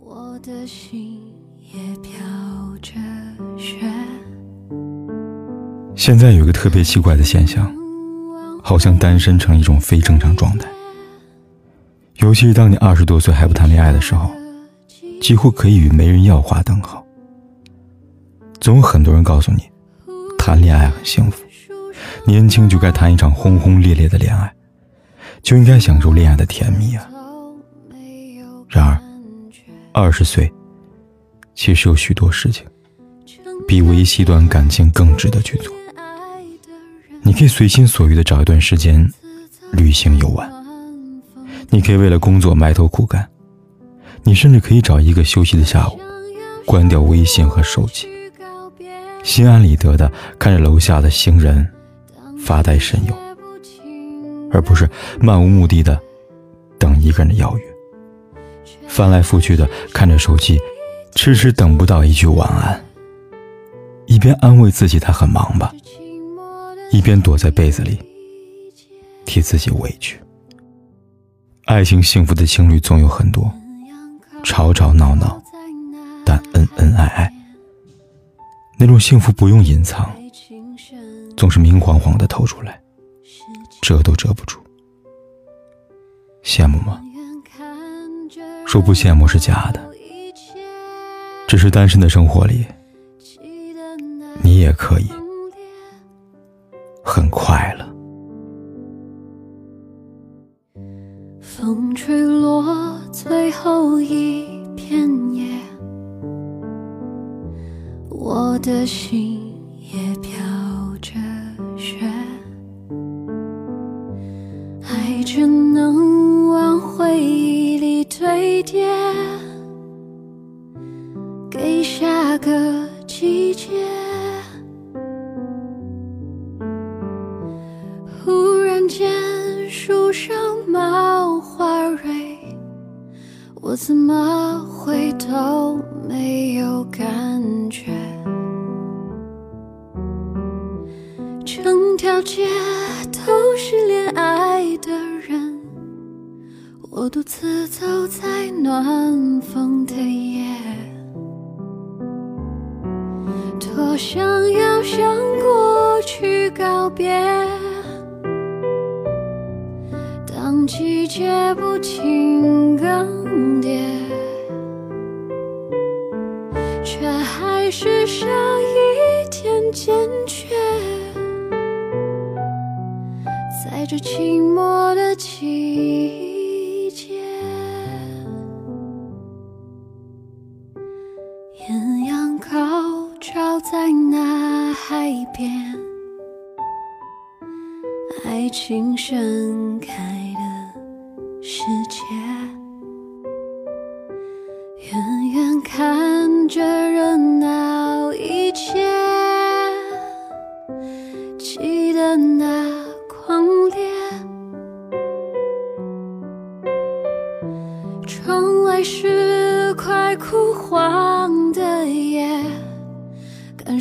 我的心也飘着雪。现在有一个特别奇怪的现象，好像单身成一种非正常状态。尤其是当你二十多岁还不谈恋爱的时候，几乎可以与没人要划等号。总有很多人告诉你，谈恋爱很幸福。年轻就该谈一场轰轰烈烈的恋爱，就应该享受恋爱的甜蜜啊！二十岁，其实有许多事情，比维系一段感情更值得去做。你可以随心所欲的找一段时间旅行游玩，你可以为了工作埋头苦干，你甚至可以找一个休息的下午，关掉微信和手机，心安理得的看着楼下的行人。发呆神游，而不是漫无目的的等一个人的邀约，翻来覆去的看着手机，迟迟等不到一句晚安。一边安慰自己他很忙吧，一边躲在被子里替自己委屈。爱情幸福的情侣总有很多，吵吵闹闹，但恩恩爱爱，那种幸福不用隐藏。总是明晃晃的透出来，遮都遮不住。羡慕吗？说不羡慕是假的，只是单身的生活里，你也可以很快乐。风吹落最后一片叶，我的心也飘。堆叠，给下个季节。忽然间树上冒花蕊，我怎么会都没有感觉？整条街都是恋爱。我独自走在暖风的夜，多想要向过去告别。当季节不停更迭，却还是少一点坚决。在这寂寞高照在那海边，爱情盛开的世界，远远看着热闹一切，记得那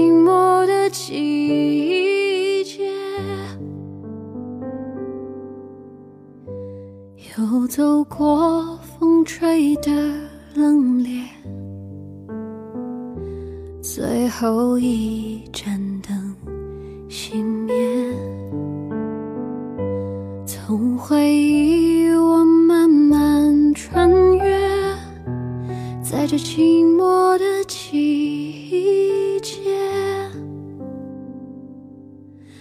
寂寞的季节，又走过风吹的冷冽。最后一盏灯熄灭，从回忆我慢慢穿越，在这寂寞的季